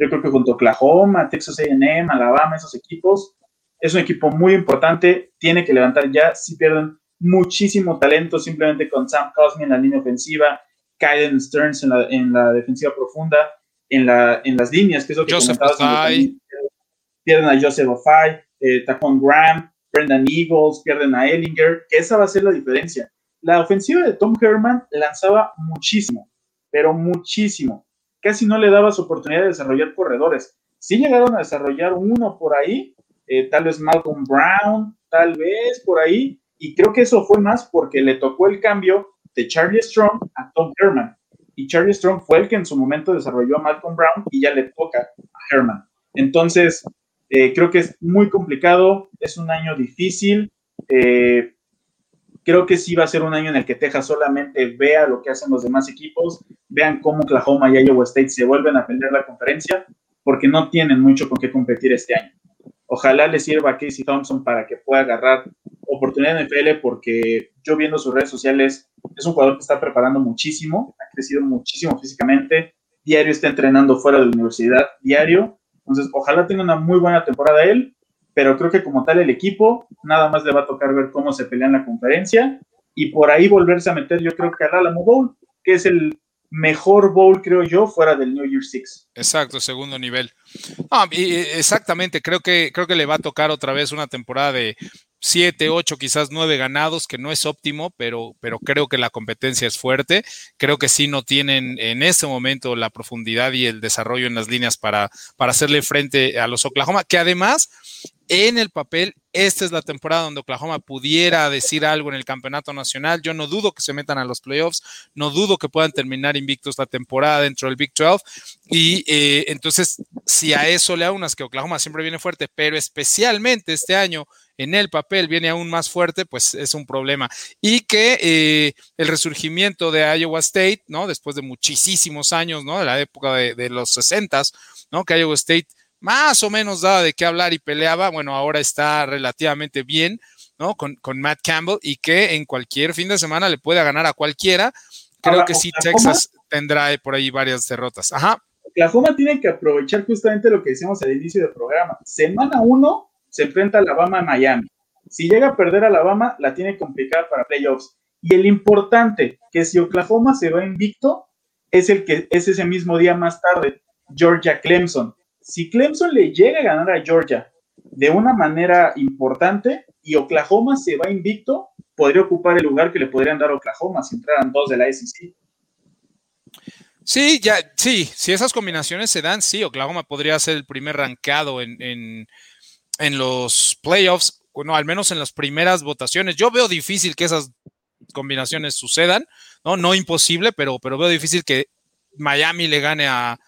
Yo creo que junto a Oklahoma, Texas AM, Alabama, esos equipos, es un equipo muy importante, tiene que levantar ya, si pierden muchísimo talento simplemente con Sam Cosme en la línea ofensiva, Kaiden Stearns en la, defensiva profunda, en, la, en las líneas, que es lo que Joseph Pierden a Joseph Ofai, eh, Taquan Graham, Brendan Eagles, pierden a Ellinger, que esa va a ser la diferencia. La ofensiva de Tom Herman lanzaba muchísimo, pero muchísimo casi no le dabas oportunidad de desarrollar corredores. sí llegaron a desarrollar uno por ahí, eh, tal vez Malcolm Brown, tal vez por ahí, y creo que eso fue más porque le tocó el cambio de Charlie Strong a Tom Herman. Y Charlie Strong fue el que en su momento desarrolló a Malcolm Brown y ya le toca a Herman. Entonces, eh, creo que es muy complicado, es un año difícil. Eh, creo que sí va a ser un año en el que Texas solamente vea lo que hacen los demás equipos, vean cómo Oklahoma y Iowa State se vuelven a pelear la conferencia, porque no tienen mucho con qué competir este año. Ojalá le sirva a Casey Thompson para que pueda agarrar oportunidad en FL, porque yo viendo sus redes sociales, es un jugador que está preparando muchísimo, ha crecido muchísimo físicamente, diario está entrenando fuera de la universidad, diario. Entonces, ojalá tenga una muy buena temporada él, pero creo que como tal el equipo, nada más le va a tocar ver cómo se pelea en la conferencia y por ahí volverse a meter, yo creo que al Alamo Bowl, que es el mejor bowl, creo yo, fuera del New Year Six. Exacto, segundo nivel. exactamente, creo que, creo que le va a tocar otra vez una temporada de siete, ocho, quizás nueve ganados, que no es óptimo, pero, pero creo que la competencia es fuerte. Creo que sí no tienen en este momento la profundidad y el desarrollo en las líneas para, para hacerle frente a los Oklahoma, que además en el papel, esta es la temporada donde Oklahoma pudiera decir algo en el campeonato nacional. Yo no dudo que se metan a los playoffs, no dudo que puedan terminar invictos la temporada dentro del Big 12. Y eh, entonces, si a eso le aunas que Oklahoma siempre viene fuerte, pero especialmente este año en el papel viene aún más fuerte, pues es un problema. Y que eh, el resurgimiento de Iowa State, ¿no? Después de muchísimos años, ¿no? De la época de, de los 60, ¿no? Que Iowa State más o menos daba de qué hablar y peleaba, bueno, ahora está relativamente bien, ¿no? Con, Matt Campbell y que en cualquier fin de semana le puede ganar a cualquiera. Creo que sí, Texas tendrá por ahí varias derrotas. Ajá. Oklahoma tiene que aprovechar justamente lo que decíamos al inicio del programa. Semana uno se enfrenta a Alabama en Miami. Si llega a perder a Alabama, la tiene complicada para playoffs. Y el importante, que si Oklahoma se va invicto, es el que es ese mismo día más tarde, Georgia Clemson si Clemson le llega a ganar a Georgia de una manera importante y Oklahoma se va invicto, podría ocupar el lugar que le podrían dar a Oklahoma si entraran dos de la SEC. Sí, ya, sí, si esas combinaciones se dan, sí, Oklahoma podría ser el primer rankeado en, en, los playoffs, bueno, al menos en las primeras votaciones. Yo veo difícil que esas combinaciones sucedan, ¿no? No imposible, pero, pero veo difícil que Miami le gane a,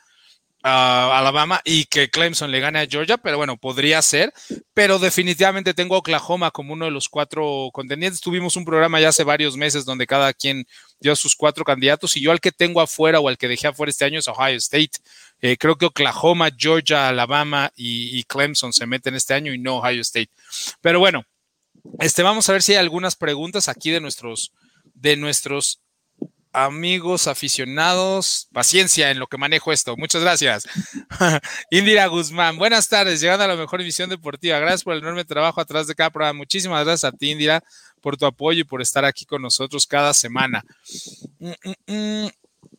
Alabama y que Clemson le gane a Georgia, pero bueno, podría ser. Pero definitivamente tengo Oklahoma como uno de los cuatro contendientes. Tuvimos un programa ya hace varios meses donde cada quien dio sus cuatro candidatos y yo al que tengo afuera o al que dejé afuera este año es Ohio State. Eh, creo que Oklahoma, Georgia, Alabama y, y, Clemson se meten este año y no Ohio State. Pero bueno, este, vamos a ver si hay algunas preguntas aquí de nuestros, de nuestros amigos aficionados, paciencia en lo que manejo esto. Muchas gracias. Indira Guzmán, buenas tardes, llegando a la mejor visión deportiva. Gracias por el enorme trabajo atrás de cada programa. Muchísimas gracias a ti, Indira, por tu apoyo y por estar aquí con nosotros cada semana. Mm, mm, mm.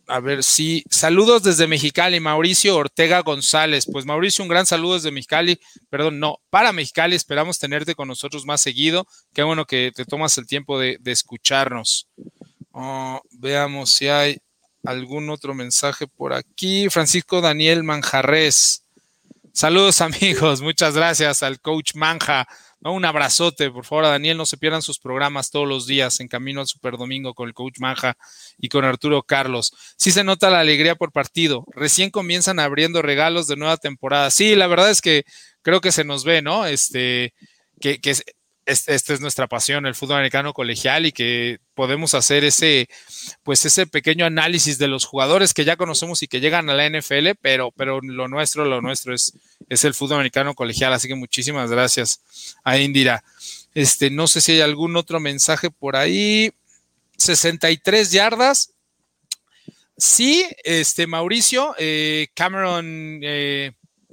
A ver si. saludos desde Mexicali, Mauricio Ortega González. Pues Mauricio, un gran saludo desde Mexicali, perdón, no, para Mexicali, esperamos tenerte con nosotros más seguido. Qué bueno que te tomas el tiempo de, de escucharnos. Oh, veamos si hay algún otro mensaje por aquí. Francisco Daniel Manjarres. Saludos amigos, muchas gracias al coach Manja. Un abrazote, por favor, a Daniel, no se pierdan sus programas todos los días en Camino al Super Domingo con el coach Manja y con Arturo Carlos. Sí se nota la alegría por partido. Recién comienzan abriendo regalos de nueva temporada. Sí, la verdad es que creo que se nos ve, ¿no? Este, que, que esta es nuestra pasión, el fútbol americano colegial y que podemos hacer ese, pues ese pequeño análisis de los jugadores que ya conocemos y que llegan a la NFL, pero, pero lo nuestro, lo nuestro es, es el fútbol americano colegial. Así que muchísimas gracias a Indira. Este, no sé si hay algún otro mensaje por ahí. 63 yardas. Sí, este Mauricio, eh, Cameron, eh,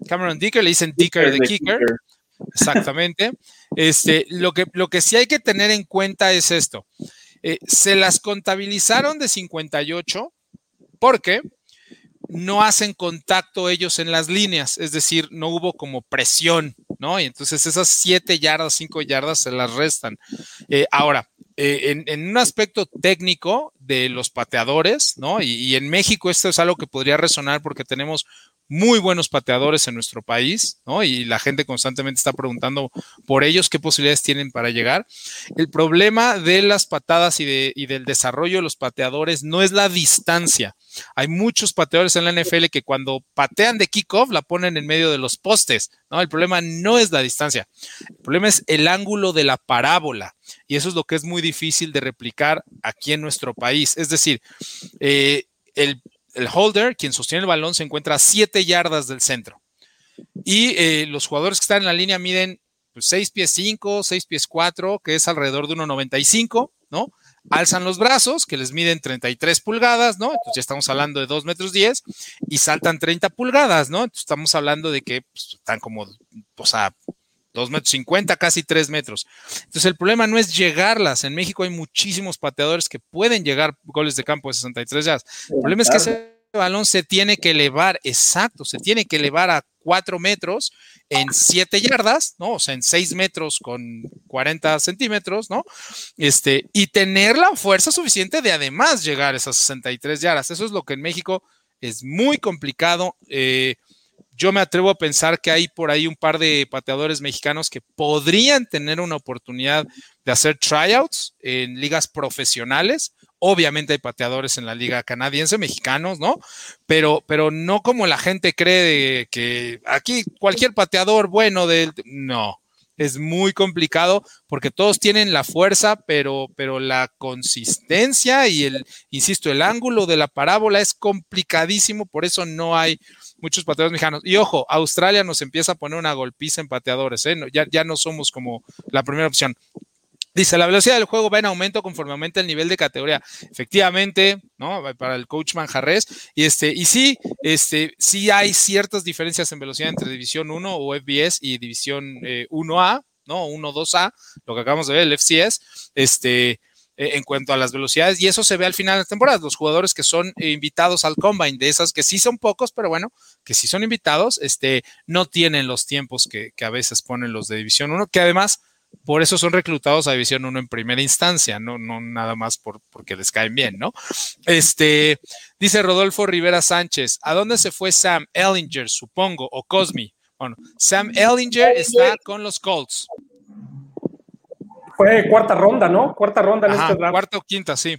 Cameron Dicker, le dicen Dicker de Kicker. Exactamente. Este, lo, que, sí hay que tener en cuenta es esto. Eh, se las contabilizaron de 58 porque no hacen contacto ellos en las líneas, es decir, no hubo como presión, ¿no? Y entonces esas 7 yardas, 5 yardas se las restan. Eh, ahora, eh, en, un aspecto técnico, de los pateadores, ¿no? Y, en México esto es algo que podría resonar porque tenemos muy buenos pateadores en nuestro país, ¿no? Y la gente constantemente está preguntando por ellos qué posibilidades tienen para llegar. El problema de las patadas y, de, del desarrollo de los pateadores no es la distancia. Hay muchos pateadores en la NFL que cuando patean de kickoff la ponen en medio de los postes, ¿no? El problema no es la distancia, el problema es el ángulo de la parábola. Y eso es lo que es muy difícil de replicar aquí en nuestro país. Es decir, eh, el el holder, quien sostiene el balón, se encuentra a 7 yardas del centro. Y eh, los jugadores que están en la línea miden 6 pues, pies 5, 6 pies 4, que es alrededor de 1,95, ¿no? Alzan los brazos, que les miden 33 pulgadas, ¿no? Entonces ya estamos hablando de 2 metros 10 y saltan 30 pulgadas, ¿no? Entonces estamos hablando de que pues, están como, o sea, 2 metros 50, casi 3 metros. Entonces el problema no es llegarlas. En México hay muchísimos pateadores que pueden llegar goles de campo de 63 yardas. El problema es que ese balón se tiene que elevar, exacto, se tiene que elevar a 4 metros en 7 yardas, ¿no? O sea, en 6 metros con 40 centímetros, ¿no? Este, y tener la fuerza suficiente de además llegar a esas 63 yardas. Eso es lo que en México es muy complicado. Eh, yo me atrevo a pensar que hay por ahí un par de pateadores mexicanos que podrían tener una oportunidad de hacer tryouts en ligas profesionales. Obviamente hay pateadores en la liga canadiense, mexicanos, ¿no? Pero, pero no como la gente cree que aquí cualquier pateador bueno del... No, es muy complicado porque todos tienen la fuerza, pero, pero la consistencia y el, insisto, el ángulo de la parábola es complicadísimo, por eso no hay muchos pateadores mexicanos. Y ojo, Australia nos empieza a poner una golpiza en pateadores, ¿eh? ya, ya no somos como la primera opción. Dice, la velocidad del juego va en aumento conforme aumenta el nivel de categoría. Efectivamente, ¿no? Para el coach Manjarres. Y este, y sí, este, sí hay ciertas diferencias en velocidad entre División 1 o FBS y División 1A, eh, ¿no? 1-2A, lo que acabamos de ver, el FCS. Este, en cuanto a las velocidades y eso se ve al final de la temporada. Los jugadores que son invitados al combine, de esas que sí son pocos, pero bueno, que sí son invitados, este, no tienen los tiempos que, a veces ponen los de División 1, que además por eso son reclutados a División 1 en primera instancia, no, no nada más por, porque les caen bien, ¿no? Este, dice Rodolfo Rivera Sánchez, ¿a dónde se fue Sam Ellinger, supongo, o Cosmi? Bueno, Sam Ellinger está con los Colts. Fue cuarta ronda, ¿no? Cuarta ronda en este draft. Cuarta o quinta, sí.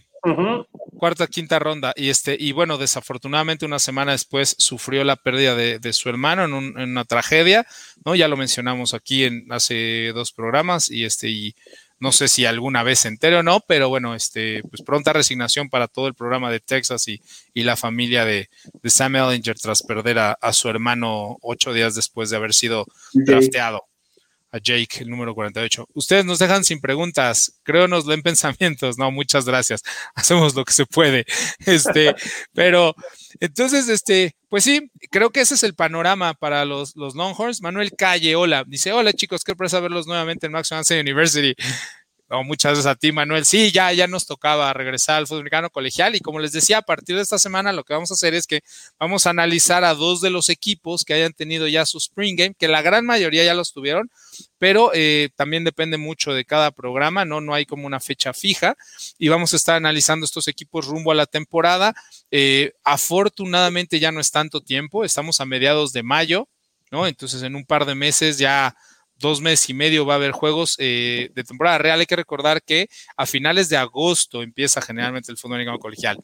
Cuarta, quinta ronda. Y este, y bueno, desafortunadamente una semana después sufrió la pérdida de, su hermano en, una tragedia, ¿no? Ya lo mencionamos aquí en hace dos programas, y este, y no sé si alguna vez se entere o no, pero bueno, este, pues pronta resignación para todo el programa de Texas y, y la familia de, de, Sam Ellinger tras perder a, su hermano ocho días después de haber sido drafteado a Jake, el número 48. Ustedes nos dejan sin preguntas, creo nos leen pensamientos, no, muchas gracias, hacemos lo que se puede, este, pero entonces, este, pues sí, creo que ese es el panorama para los, los Longhorns. Manuel Calle, hola, dice, hola chicos, qué sorpresa verlos nuevamente en Max University muchas gracias a ti, Manuel. Sí, ya, ya nos tocaba regresar al fútbol americano colegial y como les decía, a partir de esta semana lo que vamos a hacer es que vamos a analizar a dos de los equipos que hayan tenido ya su Spring Game, que la gran mayoría ya los tuvieron, pero eh, también depende mucho de cada programa, ¿no? No hay como una fecha fija y vamos a estar analizando estos equipos rumbo a la temporada. Eh, afortunadamente ya no es tanto tiempo, estamos a mediados de mayo, ¿no? Entonces en un par de meses ya dos meses y medio va a haber juegos eh, de temporada real. Hay que recordar que a finales de agosto empieza generalmente el fútbol americano colegial.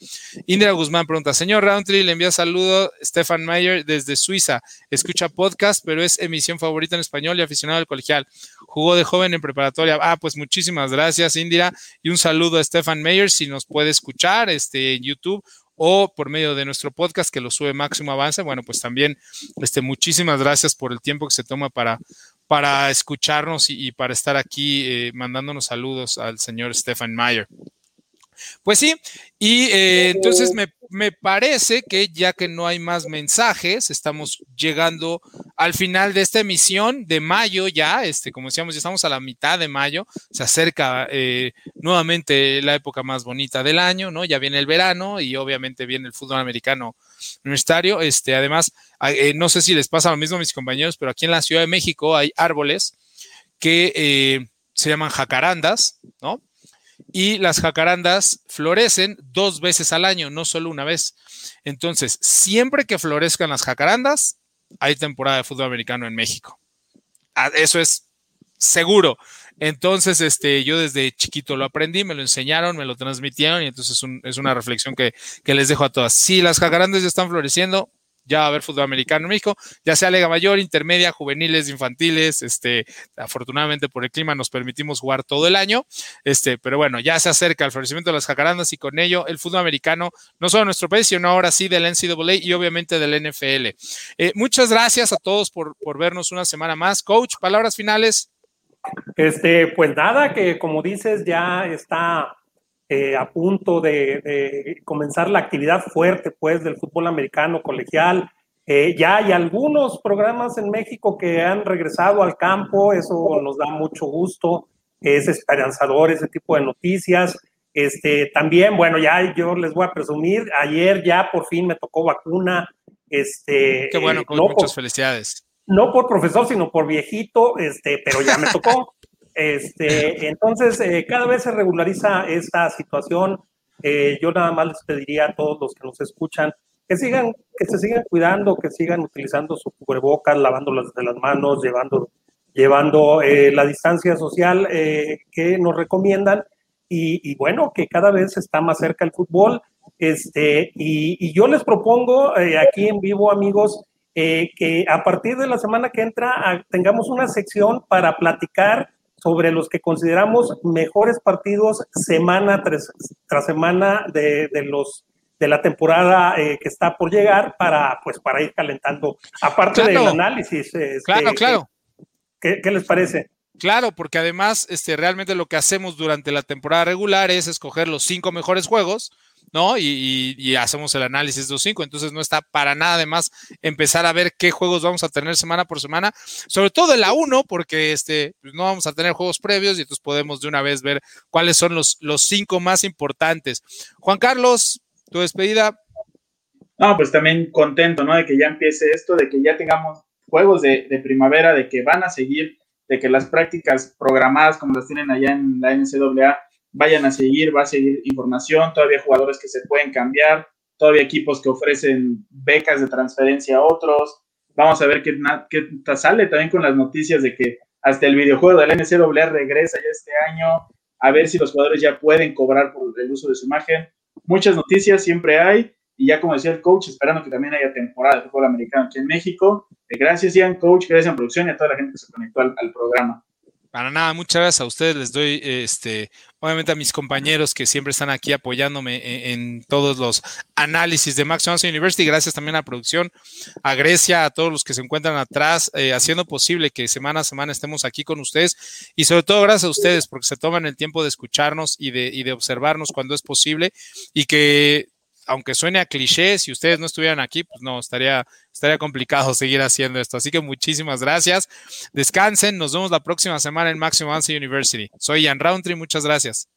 Indira Guzmán pregunta, señor Roundtree, le envía saludo Stefan Mayer desde Suiza. Escucha podcast, pero es emisión favorita en español y aficionado al colegial. Jugó de joven en preparatoria. Ah, pues muchísimas gracias, Indira. Y un saludo a Stefan Mayer, si nos puede escuchar este, en YouTube o por medio de nuestro podcast que lo sube Máximo Avance. Bueno, pues también este, muchísimas gracias por el tiempo que se toma para, para escucharnos y, para estar aquí eh, mandándonos saludos al señor Stefan Mayer. Pues sí, y eh, entonces me, me, parece que ya que no hay más mensajes, estamos llegando al final de esta emisión de mayo ya, este, como decíamos, ya estamos a la mitad de mayo, se acerca eh, nuevamente la época más bonita del año, ¿no? Ya viene el verano y obviamente viene el fútbol americano universitario. Este, además, eh, no sé si les pasa lo mismo a mis compañeros, pero aquí en la Ciudad de México hay árboles que se llaman jacarandas, ¿no? y las jacarandas florecen dos veces al año, no solo una vez. Entonces, siempre que florezcan las jacarandas, hay temporada de fútbol americano en México. Ah, eso es seguro. Entonces, este, yo desde chiquito lo aprendí, me lo enseñaron, me lo transmitieron y entonces es, una reflexión que, que, les dejo a todas. Si las jacarandas ya están floreciendo, ya va a haber fútbol americano en México, ya sea Liga Mayor, Intermedia, Juveniles, Infantiles, este, afortunadamente por el clima nos permitimos jugar todo el año, este, pero bueno, ya se acerca el florecimiento de las jacarandas y con ello el fútbol americano, no solo en nuestro país, sino ahora sí del NCAA y obviamente del NFL. Eh, muchas gracias a todos por, por vernos una semana más. Coach, palabras finales. Este, pues nada, que como dices, ya está eh, a punto de, comenzar la actividad fuerte pues del fútbol americano colegial. Eh, ya hay algunos programas en México que han regresado al campo, eso nos da mucho gusto, es esperanzador ese tipo de noticias. Este, también, bueno, ya yo les voy a presumir, ayer ya por fin me tocó vacuna. Este, Qué bueno, con muchas felicidades. No por profesor, sino por viejito, este, pero ya me tocó. Este, entonces, eh, cada vez se regulariza esta situación. Eh, yo nada más les pediría a todos los que nos escuchan que sigan, que se sigan cuidando, que sigan utilizando su cubrebocas, lavándolas de las manos, llevando, llevando eh, la distancia social que nos recomiendan. Y, bueno, que cada vez está más cerca el fútbol. Este, y, yo les propongo aquí en vivo, amigos, que a partir de la semana que entra ah, tengamos una sección para platicar sobre los que consideramos mejores partidos semana tras, semana de, los de la temporada eh, que está por llegar para pues para ir calentando. Aparte del análisis este, claro claro. ¿qué, les parece Claro, porque además, este, realmente lo que hacemos durante la temporada regular es escoger los cinco mejores juegos, ¿no? Y, hacemos el análisis de los cinco. Entonces no está para nada de más empezar a ver qué juegos vamos a tener semana por semana, sobre todo en la 1, porque este, pues, no vamos a tener juegos previos y entonces podemos de una vez ver cuáles son los, los cinco más importantes. Juan Carlos, tu despedida. No, pues también contento, ¿no? De que ya empiece esto, de que ya tengamos juegos de, de primavera, de que van a seguir, de que las prácticas programadas como las tienen allá en la NCAA vayan a seguir, va a seguir información, todavía jugadores que se pueden cambiar, todavía equipos que ofrecen becas de transferencia a otros. Vamos a ver qué, qué sale también con las noticias de que hasta el videojuego del NCAA regresa ya este año, a ver si los jugadores ya pueden cobrar por el uso de su imagen. Muchas noticias siempre hay, y ya como decía el coach, esperando que también haya temporada de fútbol americano aquí en México. Gracias, Ian, coach, gracias a producción y a toda la gente que se conectó al, al programa. Para nada, muchas gracias a ustedes. Les doy, este, obviamente a mis compañeros que siempre están aquí apoyándome en, todos los análisis de Max Johnson University. Gracias también a la producción, a Grecia, a todos los que se encuentran atrás, eh, haciendo posible que semana a semana estemos aquí con ustedes. Y sobre todo gracias a ustedes porque se toman el tiempo de escucharnos y de, y de observarnos cuando es posible y que aunque suene a cliché, si ustedes no estuvieran aquí, pues no, estaría, estaría complicado seguir haciendo esto. Así que muchísimas gracias. Descansen, nos vemos la próxima semana en Maximum University. Soy Ian Roundtree, muchas gracias.